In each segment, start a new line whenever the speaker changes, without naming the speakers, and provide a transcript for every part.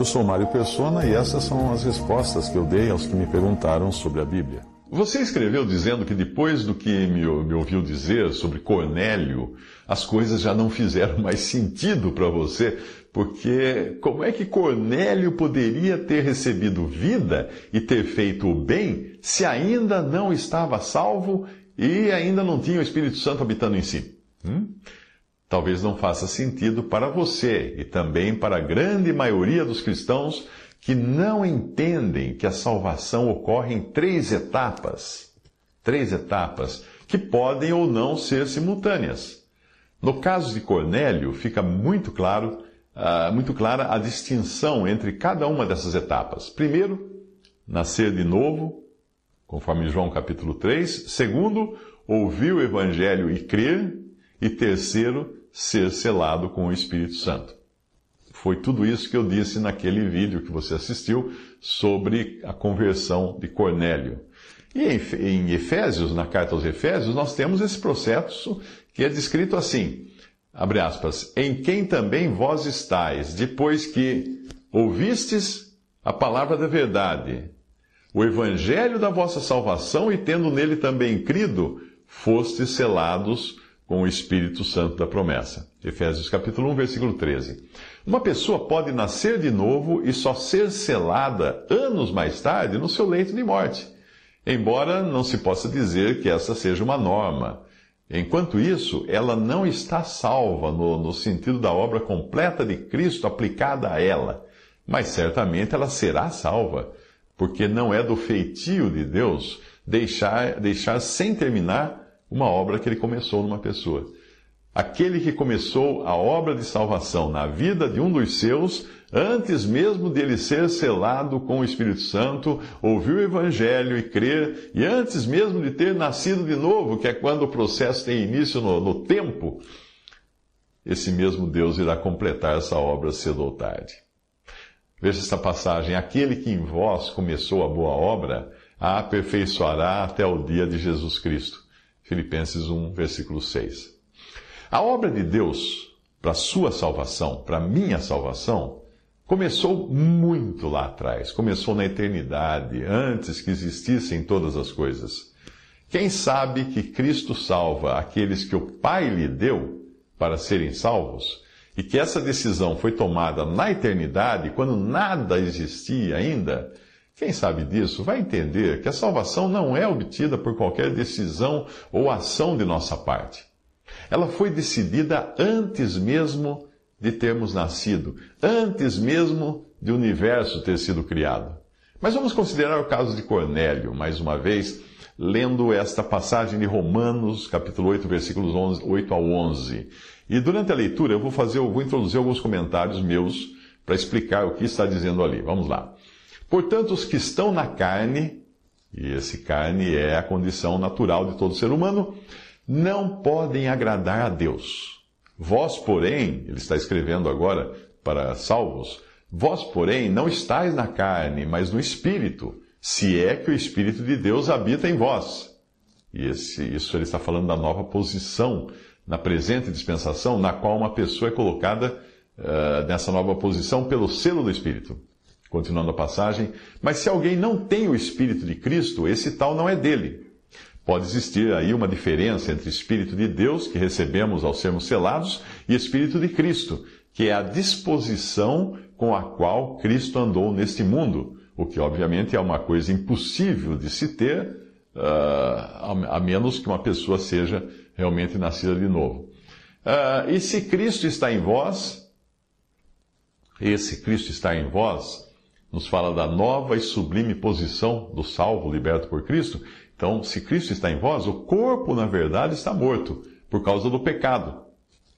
Eu sou Mário Persona e essas são as respostas que eu dei aos que me perguntaram sobre a Bíblia. Você escreveu dizendo que depois do que me, me ouviu dizer sobre Cornélio, as coisas já não fizeram mais sentido para você, porque como é que Cornélio poderia ter recebido vida e ter feito o bem se ainda não estava salvo e ainda não tinha o Espírito Santo habitando em si? Hum? Talvez não faça sentido para você e também para a grande maioria dos cristãos que não entendem que a salvação ocorre em três etapas. Três etapas que podem ou não ser simultâneas. No caso de Cornélio, fica muito claro, uh, muito clara a distinção entre cada uma dessas etapas. Primeiro, nascer de novo, conforme João capítulo 3. Segundo, ouvir o evangelho e crer. E terceiro, ser selado com o Espírito Santo. Foi tudo isso que eu disse naquele vídeo que você assistiu sobre a conversão de Cornélio. E em Efésios, na carta aos Efésios, nós temos esse processo que é descrito assim, abre aspas, em quem também vós estáis, depois que ouvistes a palavra da verdade, o evangelho da vossa salvação e tendo nele também crido, fostes selados com o Espírito Santo da promessa. Efésios capítulo 1, versículo 13. Uma pessoa pode nascer de novo e só ser selada anos mais tarde no seu leito de morte, embora não se possa dizer que essa seja uma norma. Enquanto isso, ela não está salva no, no sentido da obra completa de Cristo aplicada a ela, mas certamente ela será salva, porque não é do feitio de Deus deixar, deixar sem terminar uma obra que ele começou numa pessoa. Aquele que começou a obra de salvação na vida de um dos seus, antes mesmo dele ser selado com o Espírito Santo, ouvir o Evangelho e crer, e antes mesmo de ter nascido de novo, que é quando o processo tem início no, no tempo, esse mesmo Deus irá completar essa obra cedo ou tarde. Veja esta passagem: aquele que em vós começou a boa obra, a aperfeiçoará até o dia de Jesus Cristo. Filipenses 1, versículo 6. A obra de Deus para sua salvação, para minha salvação, começou muito lá atrás, começou na eternidade, antes que existissem todas as coisas. Quem sabe que Cristo salva aqueles que o Pai lhe deu para serem salvos, e que essa decisão foi tomada na eternidade, quando nada existia ainda, quem sabe disso vai entender que a salvação não é obtida por qualquer decisão ou ação de nossa parte. Ela foi decidida antes mesmo de termos nascido, antes mesmo de o universo ter sido criado. Mas vamos considerar o caso de Cornélio, mais uma vez, lendo esta passagem de Romanos, capítulo 8, versículos 11, 8 ao 11. E durante a leitura eu vou fazer, eu vou introduzir alguns comentários meus para explicar o que está dizendo ali. Vamos lá. Portanto, os que estão na carne, e esse carne é a condição natural de todo ser humano, não podem agradar a Deus. Vós, porém, ele está escrevendo agora para salvos, vós, porém, não estáis na carne, mas no Espírito, se é que o Espírito de Deus habita em vós. E esse, isso ele está falando da nova posição na presente dispensação, na qual uma pessoa é colocada uh, nessa nova posição pelo selo do Espírito. Continuando a passagem, mas se alguém não tem o Espírito de Cristo, esse tal não é dele. Pode existir aí uma diferença entre Espírito de Deus, que recebemos ao sermos selados, e Espírito de Cristo, que é a disposição com a qual Cristo andou neste mundo, o que obviamente é uma coisa impossível de se ter, uh, a menos que uma pessoa seja realmente nascida de novo. Uh, e se Cristo está em vós, esse Cristo está em vós, nos fala da nova e sublime posição do salvo liberto por Cristo. Então, se Cristo está em vós, o corpo, na verdade, está morto por causa do pecado.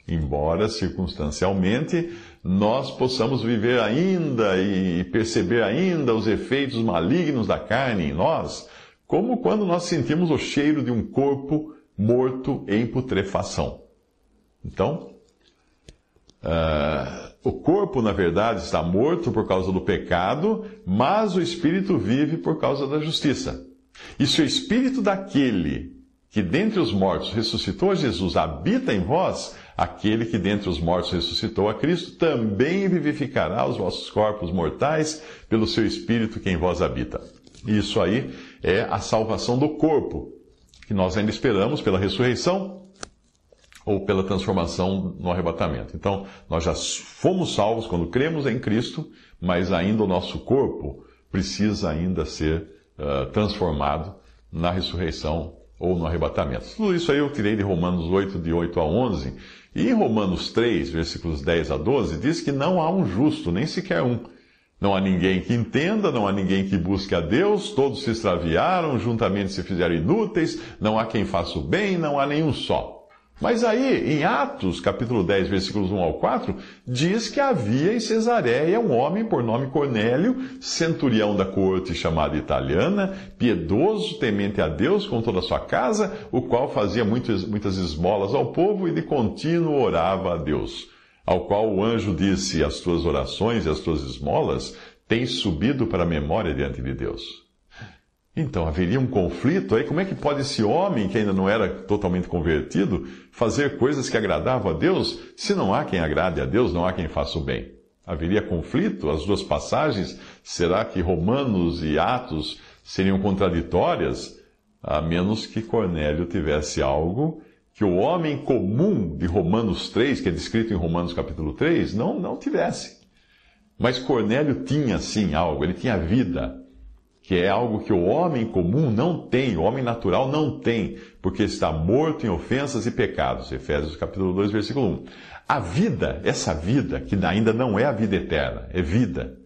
embora circunstancialmente nós possamos viver ainda e perceber ainda os efeitos malignos da carne em nós, como quando nós sentimos o cheiro de um corpo morto em putrefação. Então, uh, o corpo, na verdade, está morto por causa do pecado, mas o espírito vive por causa da justiça. E se o espírito daquele que dentre os mortos ressuscitou Jesus habita em vós, aquele que dentre os mortos ressuscitou a Cristo também vivificará os vossos corpos mortais pelo seu espírito que em vós habita. Isso aí é a salvação do corpo, que nós ainda esperamos pela ressurreição ou pela transformação no arrebatamento. Então, nós já fomos salvos quando cremos em Cristo, mas ainda o nosso corpo precisa ainda ser uh, transformado na ressurreição ou no arrebatamento. Tudo isso aí eu tirei de Romanos 8, de 8 a 11. E em Romanos 3, versículos 10 a 12, diz que não há um justo, nem sequer um. Não há ninguém que entenda, não há ninguém que busque a Deus, todos se extraviaram, juntamente se fizeram inúteis, não há quem faça o bem, não há nenhum só. Mas aí, em Atos, capítulo 10, versículos 1 ao 4, diz que havia em Cesareia um homem por nome Cornélio, centurião da corte chamada italiana, piedoso, temente a Deus com toda a sua casa, o qual fazia muitas, muitas esmolas ao povo e de contínuo orava a Deus. Ao qual o anjo disse: As tuas orações e as tuas esmolas têm subido para a memória diante de Deus. Então, haveria um conflito aí? Como é que pode esse homem, que ainda não era totalmente convertido, fazer coisas que agradavam a Deus, se não há quem agrade a Deus, não há quem faça o bem? Haveria conflito? As duas passagens, será que Romanos e Atos seriam contraditórias? A menos que Cornélio tivesse algo que o homem comum de Romanos 3, que é descrito em Romanos capítulo 3, não, não tivesse. Mas Cornélio tinha sim algo, ele tinha vida que é algo que o homem comum não tem, o homem natural não tem, porque está morto em ofensas e pecados. Efésios capítulo 2, versículo 1. A vida, essa vida, que ainda não é a vida eterna, é vida.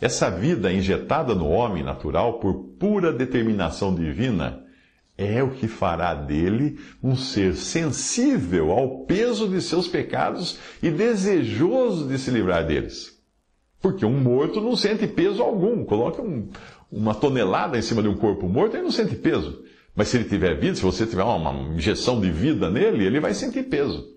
Essa vida injetada no homem natural por pura determinação divina, é o que fará dele um ser sensível ao peso de seus pecados e desejoso de se livrar deles. Porque um morto não sente peso algum. Coloque um, uma tonelada em cima de um corpo morto, ele não sente peso. Mas se ele tiver vida, se você tiver uma injeção de vida nele, ele vai sentir peso.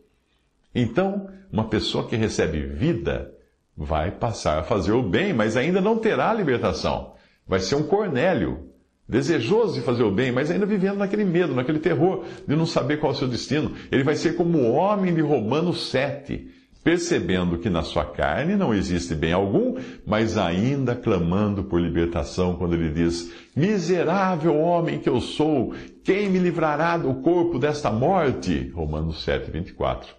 Então, uma pessoa que recebe vida vai passar a fazer o bem, mas ainda não terá libertação. Vai ser um Cornélio, desejoso de fazer o bem, mas ainda vivendo naquele medo, naquele terror de não saber qual é o seu destino. Ele vai ser como o homem de Romanos 7, percebendo que na sua carne não existe bem algum, mas ainda clamando por libertação, quando ele diz: Miserável homem que eu sou, quem me livrará do corpo desta morte? Romanos 7, 24.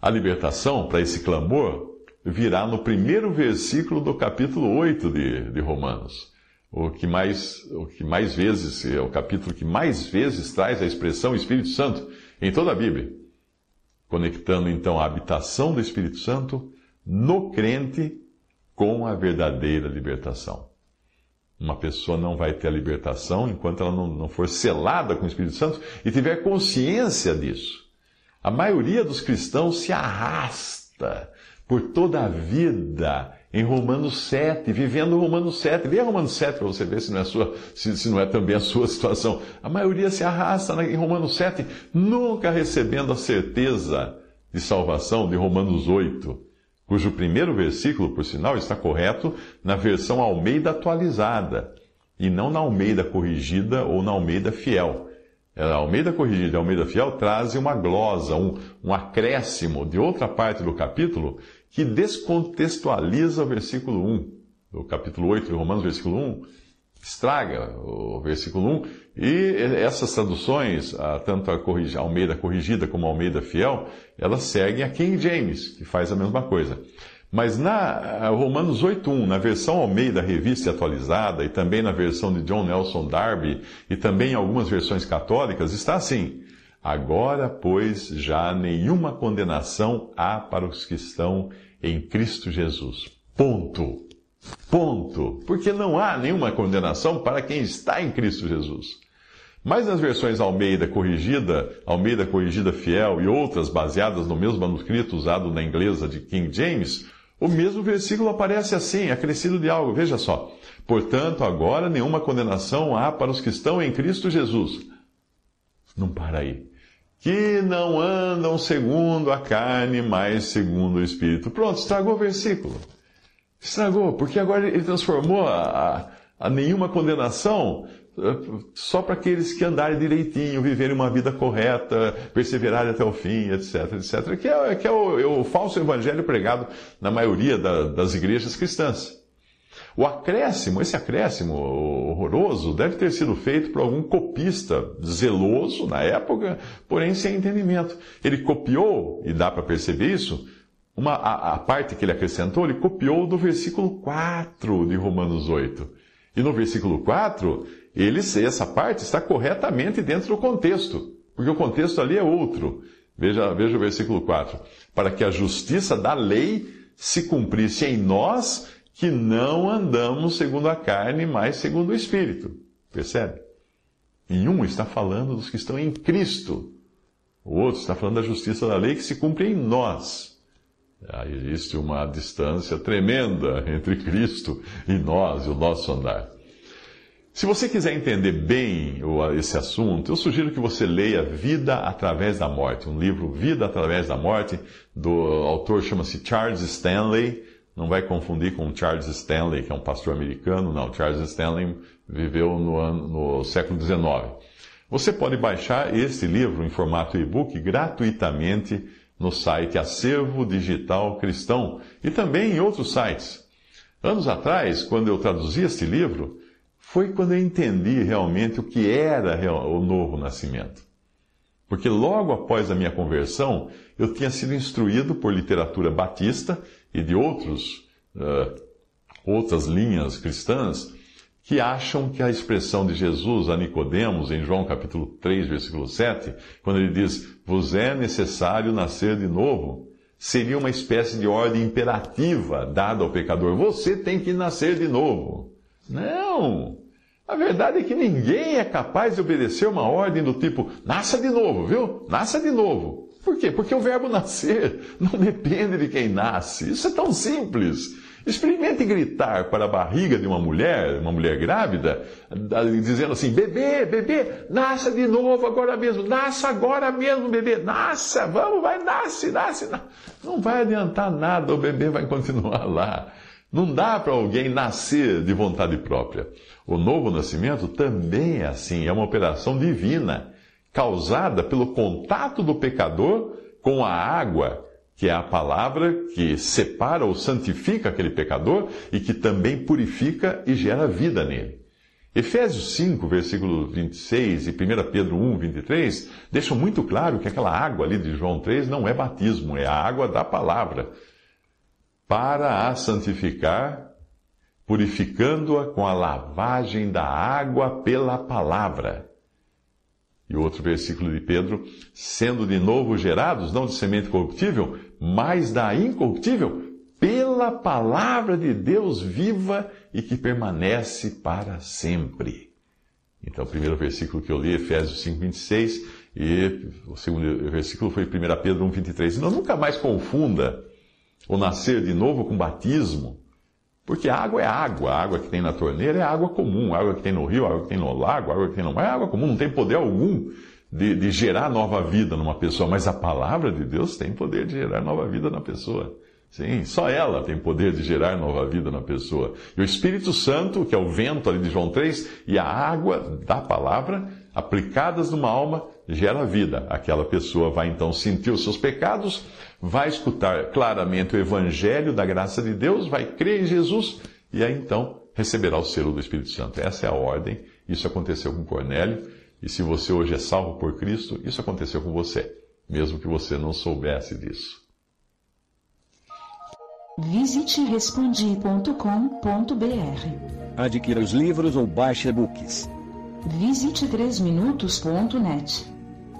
A libertação para esse clamor virá no primeiro versículo do capítulo 8 de, de Romanos. O que, mais, o que mais vezes, é o capítulo que mais vezes traz a expressão Espírito Santo em toda a Bíblia conectando então a habitação do Espírito Santo no crente com a verdadeira libertação. Uma pessoa não vai ter a libertação enquanto ela não, não for selada com o Espírito Santo e tiver consciência disso. A maioria dos cristãos se arrasta por toda a vida em Romanos 7, vivendo Romanos 7. Leia Romanos 7 para você ver se não, é sua, se, se não é também a sua situação. A maioria se arrasta em Romanos 7, nunca recebendo a certeza de salvação de Romanos 8, cujo primeiro versículo, por sinal, está correto na versão Almeida atualizada, e não na Almeida corrigida ou na Almeida fiel. A Almeida corrigida e a Almeida fiel trazem uma glosa, um, um acréscimo de outra parte do capítulo que descontextualiza o versículo 1, do capítulo 8 de Romanos, versículo 1, estraga o versículo 1, e essas traduções, tanto a Almeida corrigida como a Almeida fiel, elas seguem a King James, que faz a mesma coisa. Mas na Romanos 8.1, na versão Almeida revista e atualizada, e também na versão de John Nelson Darby, e também em algumas versões católicas, está assim: Agora, pois, já nenhuma condenação há para os que estão em Cristo Jesus. Ponto. Ponto. Porque não há nenhuma condenação para quem está em Cristo Jesus. Mas nas versões Almeida Corrigida, Almeida Corrigida Fiel e outras baseadas no mesmo manuscrito usado na inglesa de King James, o mesmo versículo aparece assim, acrescido de algo. Veja só. Portanto, agora nenhuma condenação há para os que estão em Cristo Jesus. Não para aí. Que não andam segundo a carne, mas segundo o Espírito. Pronto, estragou o versículo. Estragou, porque agora ele transformou a, a, nenhuma condenação eh, só para aqueles que andarem direitinho, viverem uma vida correta, perseverarem até o fim, etc, etc. Que é, que é, o, é o, falso evangelho pregado na maioria da, das igrejas cristãs. O acréscimo, esse acréscimo horroroso, deve ter sido feito por algum copista zeloso na época, porém sem entendimento. Ele copiou, e dá para perceber isso, uma, a, a, parte que ele acrescentou, ele copiou do versículo 4 de Romanos 8. E no versículo 4, ele, essa parte está corretamente dentro do contexto, porque o contexto ali é outro. Veja, veja o versículo 4. Para que a justiça da lei se cumprisse em nós que não andamos segundo a carne, mas segundo o Espírito. Percebe? Em um está falando dos que estão em Cristo. O outro está falando da justiça da lei que se cumpre em nós. Ah, existe uma distância tremenda entre Cristo e nós e o nosso andar. Se você quiser entender bem esse assunto, eu sugiro que você leia Vida através da Morte, um livro Vida através da Morte, do autor chama-se Charles Stanley. Não vai confundir com Charles Stanley, que é um pastor americano. Não, Charles Stanley viveu no, ano, no século XIX. Você pode baixar esse livro em formato e-book gratuitamente no site Acervo Digital Cristão e também em outros sites. Anos atrás, quando eu traduzi este livro, foi quando eu entendi realmente o que era o novo nascimento. Porque logo após a minha conversão, eu tinha sido instruído por literatura batista e de outros, uh, outras linhas cristãs que acham que a expressão de Jesus a Nicodemos, em João capítulo 3, versículo 7, quando ele diz, vos é necessário nascer de novo, seria uma espécie de ordem imperativa dada ao pecador. Você tem que nascer de novo. Não! A verdade é que ninguém é capaz de obedecer uma ordem do tipo, nasça de novo, viu? Nasça de novo. Por quê? Porque o verbo nascer não depende de quem nasce. Isso é tão simples. Experimente gritar para a barriga de uma mulher, uma mulher grávida, dizendo assim: bebê, bebê, nasça de novo agora mesmo, nasça agora mesmo, bebê, nasça, vamos, vai, nasce, nasce. nasce. Não vai adiantar nada, o bebê vai continuar lá. Não dá para alguém nascer de vontade própria. O novo nascimento também é assim, é uma operação divina, causada pelo contato do pecador com a água, que é a palavra que separa ou santifica aquele pecador e que também purifica e gera vida nele. Efésios 5, versículo 26 e 1 Pedro 1, 23 deixam muito claro que aquela água ali de João 3 não é batismo, é a água da palavra para a santificar, purificando-a com a lavagem da água pela palavra. E outro versículo de Pedro, sendo de novo gerados, não de semente corruptível, mas da incorruptível, pela palavra de Deus viva e que permanece para sempre. Então, o primeiro versículo que eu li, Efésios 5, 26, e o segundo versículo foi 1 Pedro 1, 23. Não, nunca mais confunda ou nascer de novo com batismo. Porque água é água, a água que tem na torneira é água comum, a água que tem no rio, a água que tem no lago, a água que tem no mar é água comum, não tem poder algum de, de gerar nova vida numa pessoa, mas a palavra de Deus tem poder de gerar nova vida na pessoa. Sim, só ela tem poder de gerar nova vida na pessoa. E o Espírito Santo, que é o vento ali de João 3, e a água da palavra, aplicadas numa alma, gera vida. Aquela pessoa vai então sentir os seus pecados, vai escutar claramente o Evangelho da graça de Deus, vai crer em Jesus, e aí então receberá o selo do Espírito Santo. Essa é a ordem. Isso aconteceu com Cornélio, e se você hoje é salvo por Cristo, isso aconteceu com você, mesmo que você não soubesse disso.
Visite respondi.com.br.
Adquira os livros ou baixe e-books.
Visite 3minutos.net.